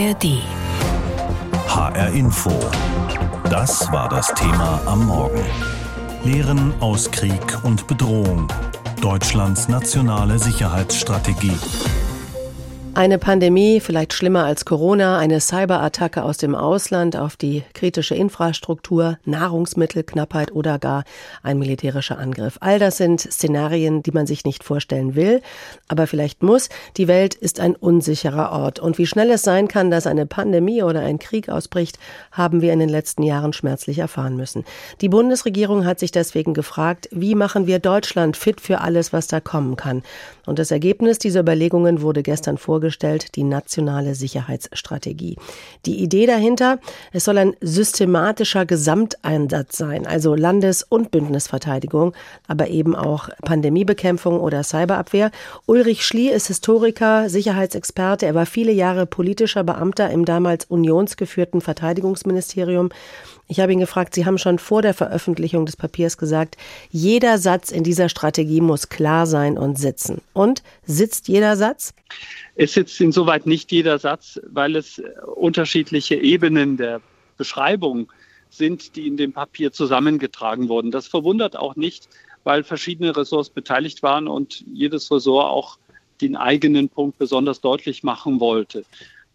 ARD. HR Info. Das war das Thema am Morgen. Lehren aus Krieg und Bedrohung. Deutschlands nationale Sicherheitsstrategie. Eine Pandemie, vielleicht schlimmer als Corona, eine Cyberattacke aus dem Ausland auf die kritische Infrastruktur, Nahrungsmittelknappheit oder gar ein militärischer Angriff. All das sind Szenarien, die man sich nicht vorstellen will, aber vielleicht muss. Die Welt ist ein unsicherer Ort. Und wie schnell es sein kann, dass eine Pandemie oder ein Krieg ausbricht, haben wir in den letzten Jahren schmerzlich erfahren müssen. Die Bundesregierung hat sich deswegen gefragt, wie machen wir Deutschland fit für alles, was da kommen kann. Und das Ergebnis dieser Überlegungen wurde gestern vorgestellt, die nationale Sicherheitsstrategie. Die Idee dahinter, es soll ein systematischer Gesamteinsatz sein, also Landes- und Bündnisverteidigung, aber eben auch Pandemiebekämpfung oder Cyberabwehr. Ulrich Schlie ist Historiker, Sicherheitsexperte. Er war viele Jahre politischer Beamter im damals unionsgeführten Verteidigungsministerium. Ich habe ihn gefragt, Sie haben schon vor der Veröffentlichung des Papiers gesagt, jeder Satz in dieser Strategie muss klar sein und sitzen. Und sitzt jeder Satz? Es sitzt insoweit nicht jeder Satz, weil es unterschiedliche Ebenen der Beschreibung sind, die in dem Papier zusammengetragen wurden. Das verwundert auch nicht, weil verschiedene Ressorts beteiligt waren und jedes Ressort auch den eigenen Punkt besonders deutlich machen wollte.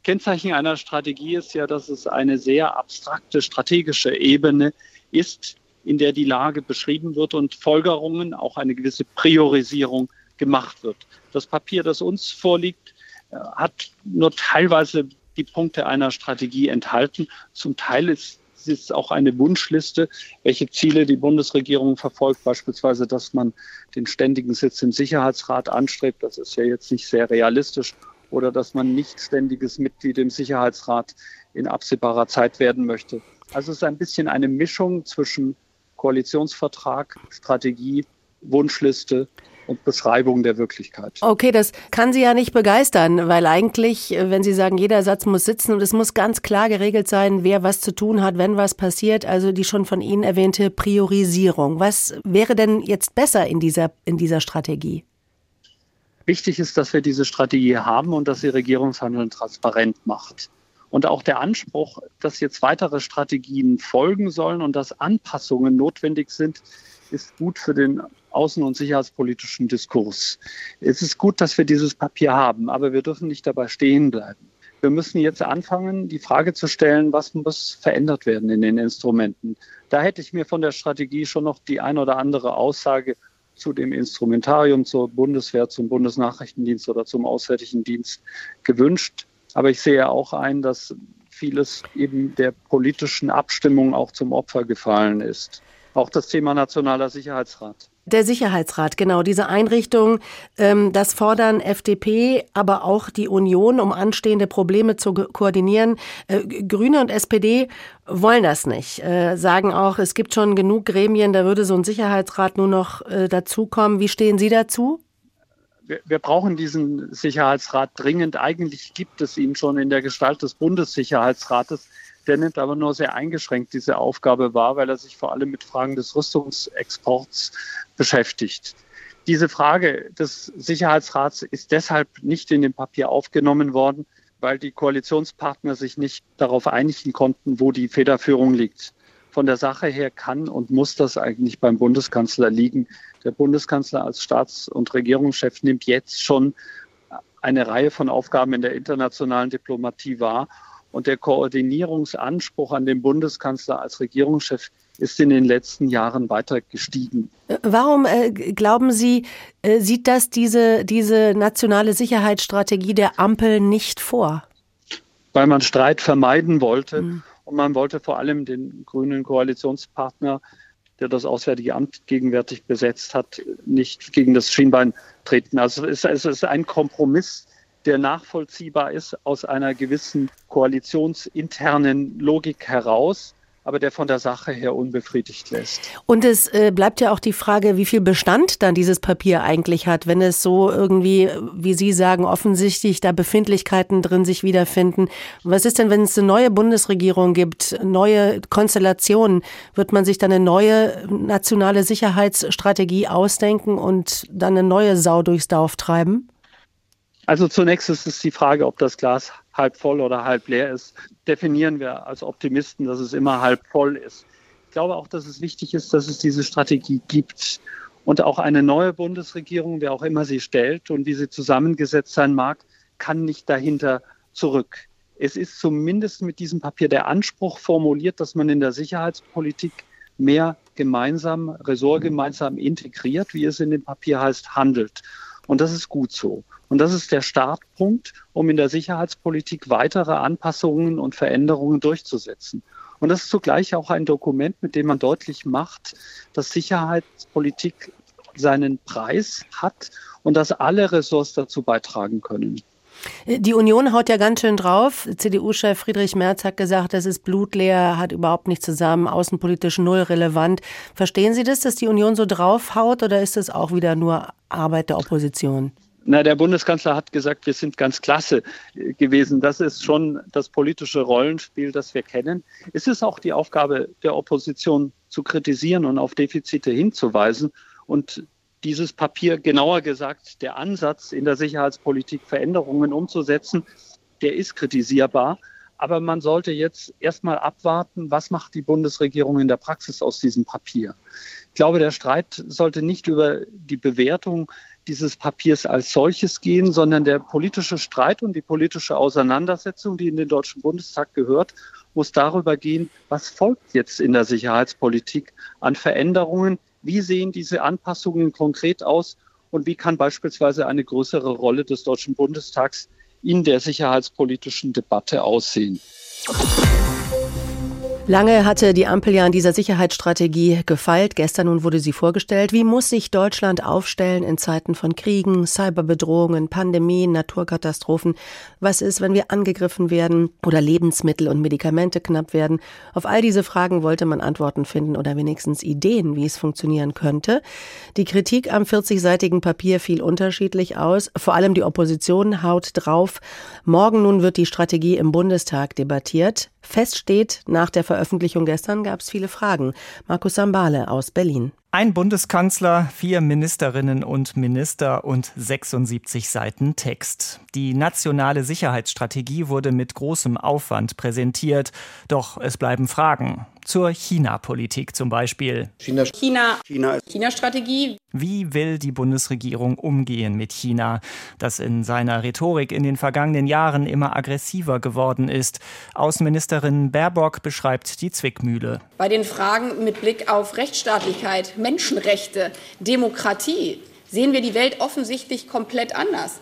Kennzeichen einer Strategie ist ja, dass es eine sehr abstrakte strategische Ebene ist, in der die Lage beschrieben wird und Folgerungen, auch eine gewisse Priorisierung gemacht wird. Das Papier, das uns vorliegt, äh, hat nur teilweise die Punkte einer Strategie enthalten. Zum Teil ist es auch eine Wunschliste, welche Ziele die Bundesregierung verfolgt, beispielsweise, dass man den ständigen Sitz im Sicherheitsrat anstrebt. Das ist ja jetzt nicht sehr realistisch oder dass man nicht ständiges Mitglied im Sicherheitsrat in absehbarer Zeit werden möchte. Also es ist ein bisschen eine Mischung zwischen Koalitionsvertrag, Strategie, Wunschliste und Beschreibung der Wirklichkeit. Okay, das kann Sie ja nicht begeistern, weil eigentlich, wenn Sie sagen, jeder Satz muss sitzen und es muss ganz klar geregelt sein, wer was zu tun hat, wenn was passiert, also die schon von Ihnen erwähnte Priorisierung. Was wäre denn jetzt besser in dieser, in dieser Strategie? Wichtig ist, dass wir diese Strategie haben und dass sie Regierungshandeln transparent macht. Und auch der Anspruch, dass jetzt weitere Strategien folgen sollen und dass Anpassungen notwendig sind, ist gut für den außen- und sicherheitspolitischen Diskurs. Es ist gut, dass wir dieses Papier haben, aber wir dürfen nicht dabei stehen bleiben. Wir müssen jetzt anfangen, die Frage zu stellen, was muss verändert werden in den Instrumenten. Da hätte ich mir von der Strategie schon noch die ein oder andere Aussage zu dem Instrumentarium zur Bundeswehr, zum Bundesnachrichtendienst oder zum Auswärtigen Dienst gewünscht. Aber ich sehe auch ein, dass vieles eben der politischen Abstimmung auch zum Opfer gefallen ist. Auch das Thema Nationaler Sicherheitsrat. Der Sicherheitsrat, genau, diese Einrichtung, ähm, das fordern FDP, aber auch die Union, um anstehende Probleme zu koordinieren. Äh, Grüne und SPD wollen das nicht, äh, sagen auch, es gibt schon genug Gremien, da würde so ein Sicherheitsrat nur noch äh, dazukommen. Wie stehen Sie dazu? Wir, wir brauchen diesen Sicherheitsrat dringend. Eigentlich gibt es ihn schon in der Gestalt des Bundessicherheitsrates. Der nimmt aber nur sehr eingeschränkt diese Aufgabe wahr, weil er sich vor allem mit Fragen des Rüstungsexports beschäftigt. Diese Frage des Sicherheitsrats ist deshalb nicht in dem Papier aufgenommen worden, weil die Koalitionspartner sich nicht darauf einigen konnten, wo die Federführung liegt. Von der Sache her kann und muss das eigentlich beim Bundeskanzler liegen. Der Bundeskanzler als Staats- und Regierungschef nimmt jetzt schon eine Reihe von Aufgaben in der internationalen Diplomatie wahr und der Koordinierungsanspruch an den Bundeskanzler als Regierungschef ist in den letzten Jahren weiter gestiegen. Warum äh, glauben Sie, äh, sieht das diese, diese nationale Sicherheitsstrategie der Ampel nicht vor? Weil man Streit vermeiden wollte mhm. und man wollte vor allem den grünen Koalitionspartner, der das Auswärtige Amt gegenwärtig besetzt hat, nicht gegen das Schienbein treten. Also es, es ist ein Kompromiss, der nachvollziehbar ist aus einer gewissen koalitionsinternen Logik heraus aber der von der Sache her unbefriedigt lässt. Und es äh, bleibt ja auch die Frage, wie viel Bestand dann dieses Papier eigentlich hat, wenn es so irgendwie, wie Sie sagen, offensichtlich da Befindlichkeiten drin sich wiederfinden. Was ist denn, wenn es eine neue Bundesregierung gibt, neue Konstellationen? Wird man sich dann eine neue nationale Sicherheitsstrategie ausdenken und dann eine neue Sau durchs Dorf treiben? Also zunächst ist es die Frage, ob das Glas halb voll oder halb leer ist. Definieren wir als Optimisten, dass es immer halb voll ist. Ich glaube auch, dass es wichtig ist, dass es diese Strategie gibt und auch eine neue Bundesregierung, wer auch immer sie stellt und wie sie zusammengesetzt sein mag, kann nicht dahinter zurück. Es ist zumindest mit diesem Papier der Anspruch formuliert, dass man in der Sicherheitspolitik mehr gemeinsam, ressortgemeinsam integriert, wie es in dem Papier heißt, handelt. Und das ist gut so. Und das ist der Startpunkt, um in der Sicherheitspolitik weitere Anpassungen und Veränderungen durchzusetzen. Und das ist zugleich auch ein Dokument, mit dem man deutlich macht, dass Sicherheitspolitik seinen Preis hat und dass alle Ressorts dazu beitragen können. Die Union haut ja ganz schön drauf. CDU-Chef Friedrich Merz hat gesagt, das ist blutleer, hat überhaupt nicht zusammen, außenpolitisch null relevant. Verstehen Sie das, dass die Union so draufhaut oder ist das auch wieder nur Arbeit der Opposition? Na, der Bundeskanzler hat gesagt, wir sind ganz klasse gewesen. Das ist schon das politische Rollenspiel, das wir kennen. Es ist auch die Aufgabe der Opposition zu kritisieren und auf Defizite hinzuweisen. Und dieses Papier, genauer gesagt, der Ansatz in der Sicherheitspolitik Veränderungen umzusetzen, der ist kritisierbar. Aber man sollte jetzt erstmal abwarten, was macht die Bundesregierung in der Praxis aus diesem Papier. Ich glaube, der Streit sollte nicht über die Bewertung dieses Papiers als solches gehen, sondern der politische Streit und die politische Auseinandersetzung, die in den Deutschen Bundestag gehört, muss darüber gehen, was folgt jetzt in der Sicherheitspolitik an Veränderungen, wie sehen diese Anpassungen konkret aus und wie kann beispielsweise eine größere Rolle des Deutschen Bundestags in der sicherheitspolitischen Debatte aussehen. Lange hatte die Ampel ja an dieser Sicherheitsstrategie gefeilt. Gestern nun wurde sie vorgestellt. Wie muss sich Deutschland aufstellen in Zeiten von Kriegen, Cyberbedrohungen, Pandemien, Naturkatastrophen? Was ist, wenn wir angegriffen werden oder Lebensmittel und Medikamente knapp werden? Auf all diese Fragen wollte man Antworten finden oder wenigstens Ideen, wie es funktionieren könnte. Die Kritik am 40-seitigen Papier fiel unterschiedlich aus. Vor allem die Opposition haut drauf. Morgen nun wird die Strategie im Bundestag debattiert. Fest steht, nach der Veröffentlichung gestern gab es viele Fragen. Markus Sambale aus Berlin. Ein Bundeskanzler, vier Ministerinnen und Minister und 76 Seiten Text. Die nationale Sicherheitsstrategie wurde mit großem Aufwand präsentiert. Doch es bleiben Fragen. Zur China-Politik zum Beispiel. China. China. China. China-Strategie. Wie will die Bundesregierung umgehen mit China, das in seiner Rhetorik in den vergangenen Jahren immer aggressiver geworden ist? Außenministerin Baerbock beschreibt die Zwickmühle. Bei den Fragen mit Blick auf Rechtsstaatlichkeit, Menschenrechte, Demokratie sehen wir die Welt offensichtlich komplett anders.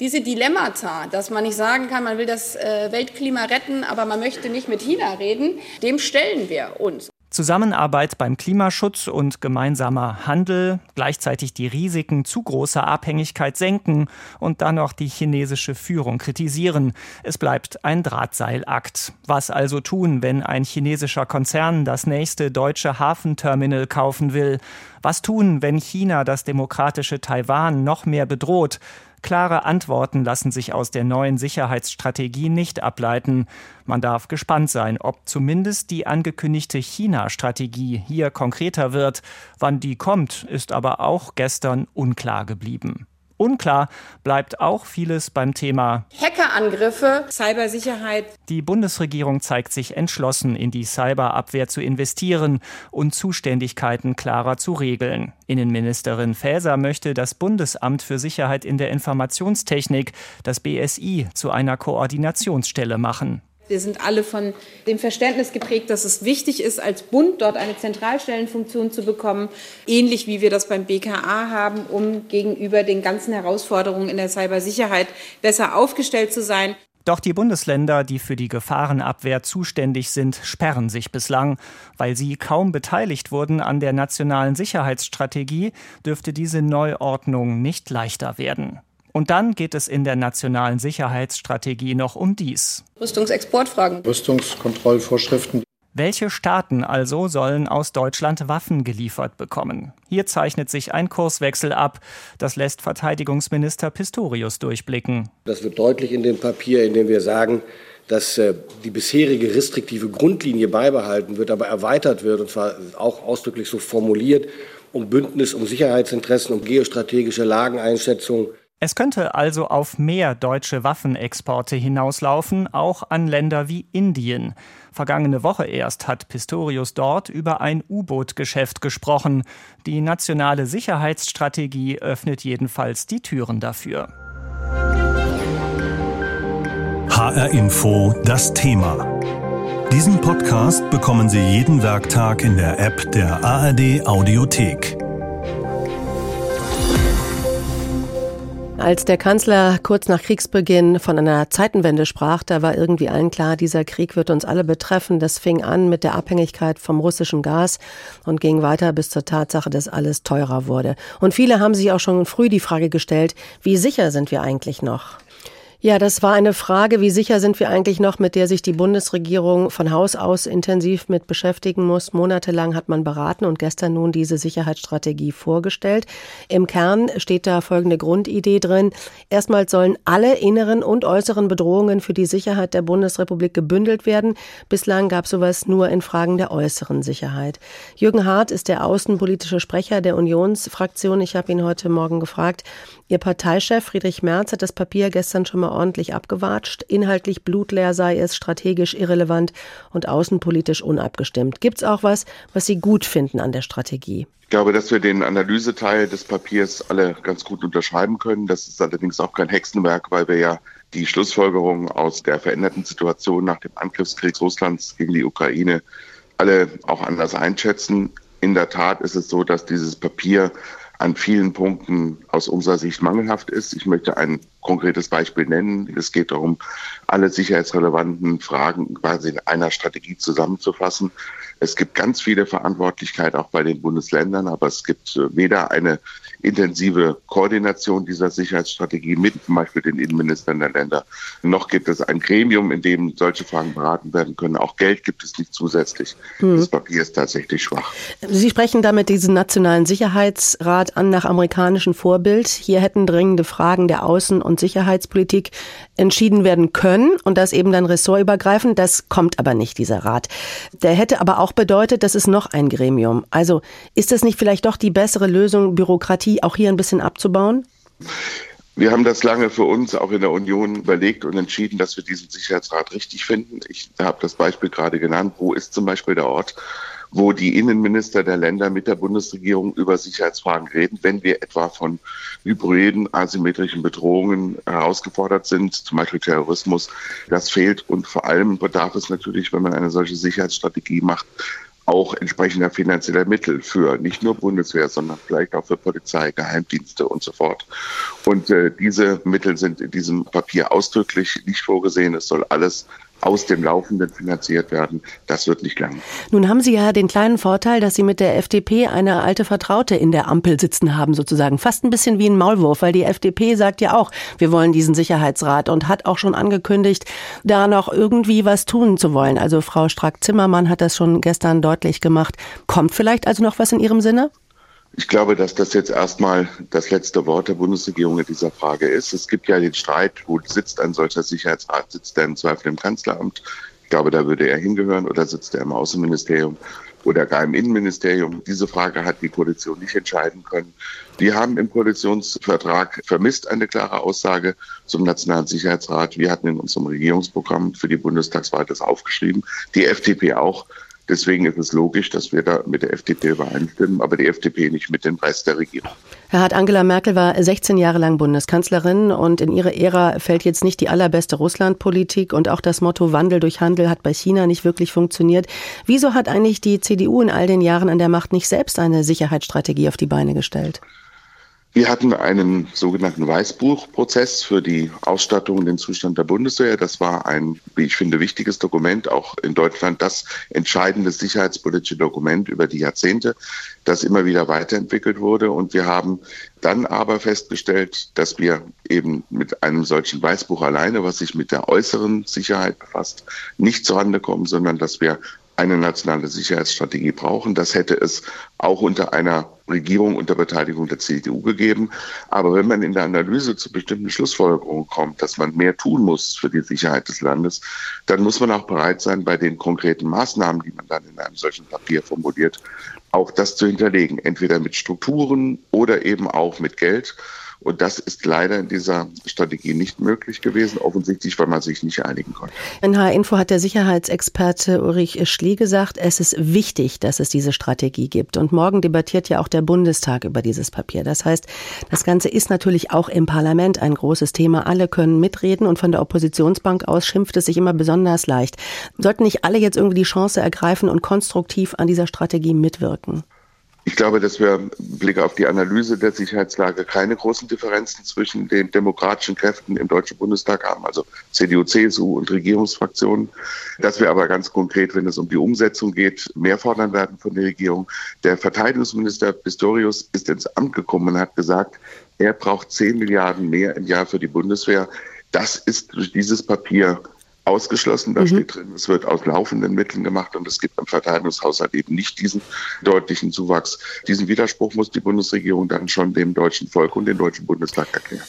Diese Dilemmata, dass man nicht sagen kann, man will das äh, Weltklima retten, aber man möchte nicht mit China reden, dem stellen wir uns. Zusammenarbeit beim Klimaschutz und gemeinsamer Handel, gleichzeitig die Risiken zu großer Abhängigkeit senken und dann noch die chinesische Führung kritisieren. Es bleibt ein Drahtseilakt. Was also tun, wenn ein chinesischer Konzern das nächste deutsche Hafenterminal kaufen will? Was tun, wenn China das demokratische Taiwan noch mehr bedroht? Klare Antworten lassen sich aus der neuen Sicherheitsstrategie nicht ableiten. Man darf gespannt sein, ob zumindest die angekündigte China-Strategie hier konkreter wird. Wann die kommt, ist aber auch gestern unklar geblieben. Unklar bleibt auch vieles beim Thema Hackerangriffe, Cybersicherheit. Die Bundesregierung zeigt sich entschlossen, in die Cyberabwehr zu investieren und Zuständigkeiten klarer zu regeln. Innenministerin Faeser möchte das Bundesamt für Sicherheit in der Informationstechnik, das BSI, zu einer Koordinationsstelle machen. Wir sind alle von dem Verständnis geprägt, dass es wichtig ist, als Bund dort eine Zentralstellenfunktion zu bekommen, ähnlich wie wir das beim BKA haben, um gegenüber den ganzen Herausforderungen in der Cybersicherheit besser aufgestellt zu sein. Doch die Bundesländer, die für die Gefahrenabwehr zuständig sind, sperren sich bislang. Weil sie kaum beteiligt wurden an der nationalen Sicherheitsstrategie, dürfte diese Neuordnung nicht leichter werden. Und dann geht es in der nationalen Sicherheitsstrategie noch um dies. Rüstungsexportfragen. Rüstungskontrollvorschriften. Welche Staaten also sollen aus Deutschland Waffen geliefert bekommen? Hier zeichnet sich ein Kurswechsel ab. Das lässt Verteidigungsminister Pistorius durchblicken. Das wird deutlich in dem Papier, in dem wir sagen, dass äh, die bisherige restriktive Grundlinie beibehalten wird, aber erweitert wird, und zwar auch ausdrücklich so formuliert, um Bündnis, um Sicherheitsinteressen, um geostrategische Lageneinschätzung Es könnte also auf mehr deutsche Waffenexporte hinauslaufen, auch an Länder wie Indien. Vergangene Woche erst hat Pistorius dort über ein U-Boot-Geschäft gesprochen. Die nationale Sicherheitsstrategie öffnet jedenfalls die Türen dafür. HR Info das Thema. Diesen Podcast bekommen Sie jeden Werktag in der App der ARD Audiothek. Als der Kanzler kurz nach Kriegsbeginn von einer Zeitenwende sprach, da war irgendwie allen klar, dieser Krieg wird uns alle betreffen. Das fing an mit der Abhängigkeit vom russischen Gas und ging weiter bis zur Tatsache, dass alles teurer wurde. Und viele haben sich auch schon früh die Frage gestellt, wie sicher sind wir eigentlich noch? Ja, das war eine Frage, wie sicher sind wir eigentlich noch, mit der sich die Bundesregierung von Haus aus intensiv mit beschäftigen muss. Monatelang hat man beraten und gestern nun diese Sicherheitsstrategie vorgestellt. Im Kern steht da folgende Grundidee drin. Erstmals sollen alle inneren und äußeren Bedrohungen für die Sicherheit der Bundesrepublik gebündelt werden. Bislang gab sowas nur in Fragen der äußeren Sicherheit. Jürgen Hart ist der außenpolitische Sprecher der Unionsfraktion. Ich habe ihn heute Morgen gefragt, Ihr Parteichef Friedrich Merz hat das Papier gestern schon mal ordentlich abgewatscht. Inhaltlich blutleer sei es, strategisch irrelevant und außenpolitisch unabgestimmt. Gibt es auch was, was Sie gut finden an der Strategie? Ich glaube, dass wir den Analyseteil des Papiers alle ganz gut unterschreiben können. Das ist allerdings auch kein Hexenwerk, weil wir ja die Schlussfolgerungen aus der veränderten Situation nach dem Angriffskrieg Russlands gegen die Ukraine alle auch anders einschätzen. In der Tat ist es so, dass dieses Papier an vielen Punkten aus unserer Sicht mangelhaft ist. Ich möchte ein konkretes Beispiel nennen. Es geht darum, alle sicherheitsrelevanten Fragen quasi in einer Strategie zusammenzufassen. Es gibt ganz viele Verantwortlichkeiten auch bei den Bundesländern, aber es gibt äh, weder eine intensive Koordination dieser Sicherheitsstrategie mit zum Beispiel den Innenministern der Länder, noch gibt es ein Gremium, in dem solche Fragen beraten werden können. Auch Geld gibt es nicht zusätzlich. Hm. Das Papier ist tatsächlich schwach. Sie sprechen damit diesen Nationalen Sicherheitsrat an nach amerikanischem Vorbild. Hier hätten dringende Fragen der Außen- und Sicherheitspolitik entschieden werden können und das eben dann ressortübergreifend. Das kommt aber nicht, dieser Rat. Der hätte aber auch bedeutet, das ist noch ein Gremium. Also ist das nicht vielleicht doch die bessere Lösung, Bürokratie auch hier ein bisschen abzubauen? Wir haben das lange für uns auch in der Union überlegt und entschieden, dass wir diesen Sicherheitsrat richtig finden. Ich habe das Beispiel gerade genannt. Wo ist zum Beispiel der Ort, wo die Innenminister der Länder mit der Bundesregierung über Sicherheitsfragen reden, wenn wir etwa von hybriden, asymmetrischen Bedrohungen herausgefordert sind, zum Beispiel Terrorismus. Das fehlt und vor allem bedarf es natürlich, wenn man eine solche Sicherheitsstrategie macht, auch entsprechender finanzieller Mittel für nicht nur Bundeswehr, sondern vielleicht auch für Polizei, Geheimdienste und so fort. Und äh, diese Mittel sind in diesem Papier ausdrücklich nicht vorgesehen. Es soll alles aus dem Laufenden finanziert werden. Das wird nicht lang. Nun haben Sie ja den kleinen Vorteil, dass Sie mit der FDP eine alte Vertraute in der Ampel sitzen haben, sozusagen. Fast ein bisschen wie ein Maulwurf, weil die FDP sagt ja auch, wir wollen diesen Sicherheitsrat und hat auch schon angekündigt, da noch irgendwie was tun zu wollen. Also Frau Strack-Zimmermann hat das schon gestern deutlich gemacht. Kommt vielleicht also noch was in Ihrem Sinne? Ich glaube, dass das jetzt erstmal das letzte Wort der Bundesregierung in dieser Frage ist. Es gibt ja den Streit, wo sitzt ein solcher Sicherheitsrat? Sitzt er im Zweifel im Kanzleramt? Ich glaube, da würde er hingehören oder sitzt er im Außenministerium oder gar im Innenministerium. Diese Frage hat die Koalition nicht entscheiden können. Wir haben im Koalitionsvertrag vermisst eine klare Aussage zum Nationalen Sicherheitsrat. Wir hatten in unserem Regierungsprogramm für die Bundestagswahl das aufgeschrieben, die FDP auch. Deswegen ist es logisch, dass wir da mit der FDP übereinstimmen, aber die FDP nicht mit dem Rest der Regierung. Herr Hart, Angela Merkel war 16 Jahre lang Bundeskanzlerin und in ihre Ära fällt jetzt nicht die allerbeste Russlandpolitik und auch das Motto Wandel durch Handel hat bei China nicht wirklich funktioniert. Wieso hat eigentlich die CDU in all den Jahren an der Macht nicht selbst eine Sicherheitsstrategie auf die Beine gestellt? Wir hatten einen sogenannten Weißbuchprozess für die Ausstattung und den Zustand der Bundeswehr. Das war ein, wie ich finde, wichtiges Dokument, auch in Deutschland das entscheidende sicherheitspolitische Dokument über die Jahrzehnte, das immer wieder weiterentwickelt wurde. Und wir haben dann aber festgestellt, dass wir eben mit einem solchen Weißbuch alleine, was sich mit der äußeren Sicherheit befasst, nicht zurande kommen, sondern dass wir eine nationale Sicherheitsstrategie brauchen. Das hätte es auch unter einer Regierung unter Beteiligung der CDU gegeben. Aber wenn man in der Analyse zu bestimmten Schlussfolgerungen kommt, dass man mehr tun muss für die Sicherheit des Landes, dann muss man auch bereit sein, bei den konkreten Maßnahmen, die man dann in einem solchen Papier formuliert, auch das zu hinterlegen, entweder mit Strukturen oder eben auch mit Geld. Und das ist leider in dieser Strategie nicht möglich gewesen, offensichtlich, weil man sich nicht einigen konnte. In H-Info hat der Sicherheitsexperte Ulrich Schlie gesagt, es ist wichtig, dass es diese Strategie gibt. Und morgen debattiert ja auch der Bundestag über dieses Papier. Das heißt, das Ganze ist natürlich auch im Parlament ein großes Thema. Alle können mitreden und von der Oppositionsbank aus schimpft es sich immer besonders leicht. Sollten nicht alle jetzt irgendwie die Chance ergreifen und konstruktiv an dieser Strategie mitwirken? Ich glaube, dass wir im Blick auf die Analyse der Sicherheitslage keine großen Differenzen zwischen den demokratischen Kräften im Deutschen Bundestag haben, also CDU, CSU und Regierungsfraktionen. Dass wir aber ganz konkret, wenn es um die Umsetzung geht, mehr fordern werden von der Regierung. Der Verteidigungsminister Pistorius ist ins Amt gekommen und hat gesagt, er braucht 10 Milliarden mehr im Jahr für die Bundeswehr. Das ist durch dieses Papier ausgeschlossen. Da mhm. steht drin, es wird aus laufenden Mitteln gemacht und es gibt im Verteidigungshaushalt eben nicht diesen deutlichen Zuwachs. Diesen Widerspruch muss die Bundesregierung dann schon dem deutschen Volk und dem deutschen Bundestag erklären.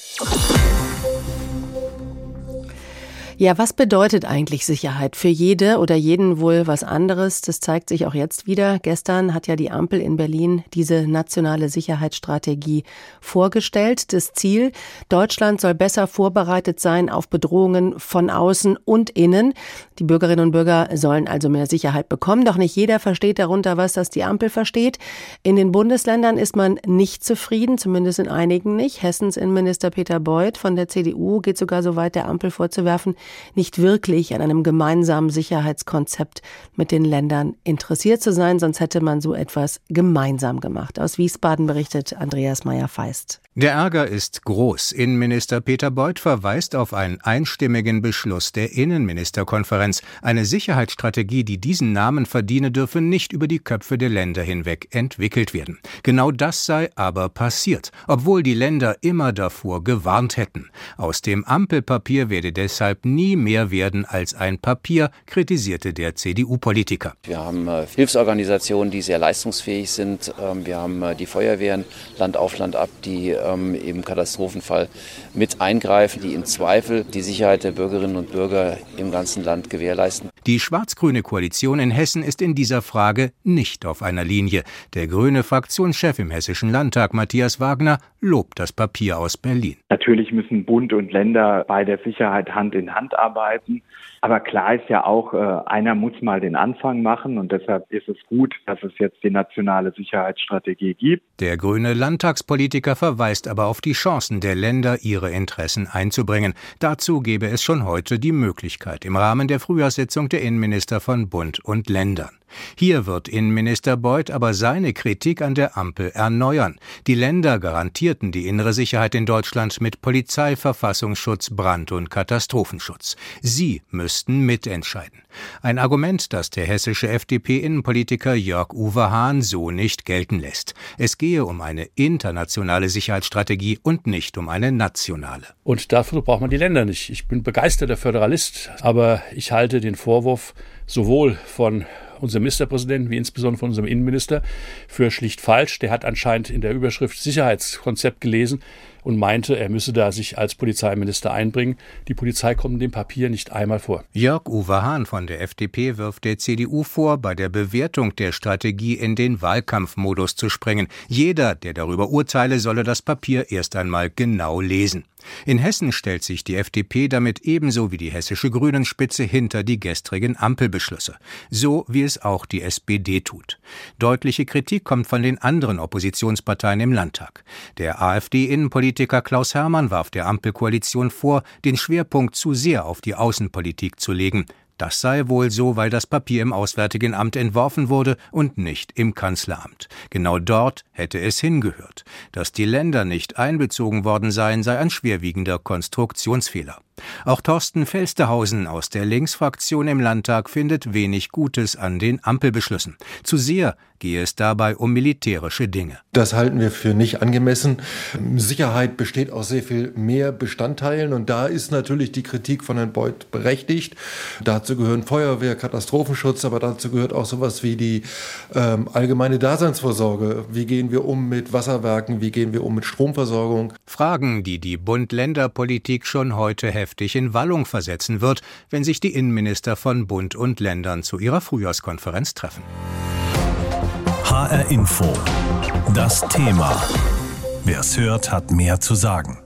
Ja, was bedeutet eigentlich Sicherheit? Für jede oder jeden wohl was anderes. Das zeigt sich auch jetzt wieder. Gestern hat ja die Ampel in Berlin diese nationale Sicherheitsstrategie vorgestellt. Das Ziel, Deutschland soll besser vorbereitet sein auf Bedrohungen von außen und innen. Die Bürgerinnen und Bürger sollen also mehr Sicherheit bekommen. Doch nicht jeder versteht darunter, was das die Ampel versteht. In den Bundesländern ist man nicht zufrieden, zumindest in einigen nicht. Hessens Innenminister Peter Beuth von der CDU geht sogar so weit, der Ampel vorzuwerfen, nicht wirklich an einem gemeinsamen Sicherheitskonzept mit den Ländern interessiert zu sein, sonst hätte man so etwas gemeinsam gemacht. Aus Wiesbaden berichtet Andreas Meyer-Feist. Der Ärger ist groß. Innenminister Peter Beuth verweist auf einen einstimmigen Beschluss der Innenministerkonferenz. Eine Sicherheitsstrategie, die diesen Namen verdiene, dürfe nicht über die Köpfe der Länder hinweg entwickelt werden. Genau das sei aber passiert, obwohl die Länder immer davor gewarnt hätten. Aus dem Ampelpapier werde deshalb nie mehr werden als ein Papier, kritisierte der CDU-Politiker. Wir haben äh, Hilfsorganisationen, die sehr leistungsfähig sind. Ähm, wir haben äh, die Feuerwehren Land auf Land ab, die ähm, im Katastrophenfall mit eingreifen, die im Zweifel die Sicherheit der Bürgerinnen und Bürger im ganzen Land gewährleisten. Die schwarz-grüne Koalition in Hessen ist in dieser Frage nicht auf einer Linie. Der grüne Fraktionschef im Hessischen Landtag, Matthias Wagner, lobt das Papier aus Berlin. Natürlich müssen Bund und Länder bei der Sicherheit Hand in Hand arbeiten. Aber klar ist ja auch, äh, einer muss mal den Anfang machen und deshalb ist es gut, dass es jetzt die nationale Sicherheitsstrategie gibt. Der grüne Landtagspolitiker verweist aber auf die Chancen der Länder, ihre Interessen einzubringen. Dazu gäbe es schon heute die Möglichkeit im Rahmen der Frühjahrssitzung der Innenminister von Bund und Ländern. Hier wird Innenminister Beuth aber seine Kritik an der Ampel erneuern. Die Länder garantierten die innere Sicherheit in Deutschland mit Polizei, Verfassungsschutz, Brand- und Katastrophenschutz. Sie müssten mitentscheiden. Ein Argument, das der hessische FDP-Innenpolitiker Jörg Uwe Hahn so nicht gelten lässt. Es gehe um eine internationale Sicherheitsstrategie und nicht um eine nationale. Und dafür braucht man die Länder nicht. Ich bin begeisterter Föderalist, aber ich halte den Vorwurf sowohl von unserem Ministerpräsidenten wie insbesondere von unserem Innenminister für schlicht falsch. Der hat anscheinend in der Überschrift Sicherheitskonzept gelesen und meinte, er müsse da sich als Polizeiminister einbringen. Die Polizei kommt in dem Papier nicht einmal vor. Jörg Uwe Hahn von der FDP wirft der CDU vor, bei der Bewertung der Strategie in den Wahlkampfmodus zu springen. Jeder, der darüber urteile, solle das Papier erst einmal genau lesen. In Hessen stellt sich die FDP damit ebenso wie die hessische Grünenspitze hinter die gestrigen Ampelbeschlüsse, so wie es auch die SPD tut. Deutliche Kritik kommt von den anderen Oppositionsparteien im Landtag. Der AfD-Innenpolitiker Politiker Klaus Hermann warf der Ampelkoalition vor, den Schwerpunkt zu sehr auf die Außenpolitik zu legen. Das sei wohl so, weil das Papier im Auswärtigen Amt entworfen wurde und nicht im Kanzleramt. Genau dort hätte es hingehört. Dass die Länder nicht einbezogen worden seien, sei ein schwerwiegender Konstruktionsfehler. Auch Thorsten Felstehausen aus der Linksfraktion im Landtag findet wenig Gutes an den Ampelbeschlüssen. Zu sehr gehe es dabei um militärische Dinge. Das halten wir für nicht angemessen. Sicherheit besteht aus sehr viel mehr Bestandteilen und da ist natürlich die Kritik von Herrn Beuth berechtigt. Dazu gehören Feuerwehr, Katastrophenschutz, aber dazu gehört auch sowas wie die ähm, allgemeine Daseinsvorsorge. Wie gehen wir um mit Wasserwerken? Wie gehen wir um mit Stromversorgung? Fragen, die die Bund-Länder-Politik schon heute heftig in Wallung versetzen wird, wenn sich die Innenminister von Bund und Ländern zu ihrer Frühjahrskonferenz treffen. HR Info. Das Thema. Wer es hört, hat mehr zu sagen.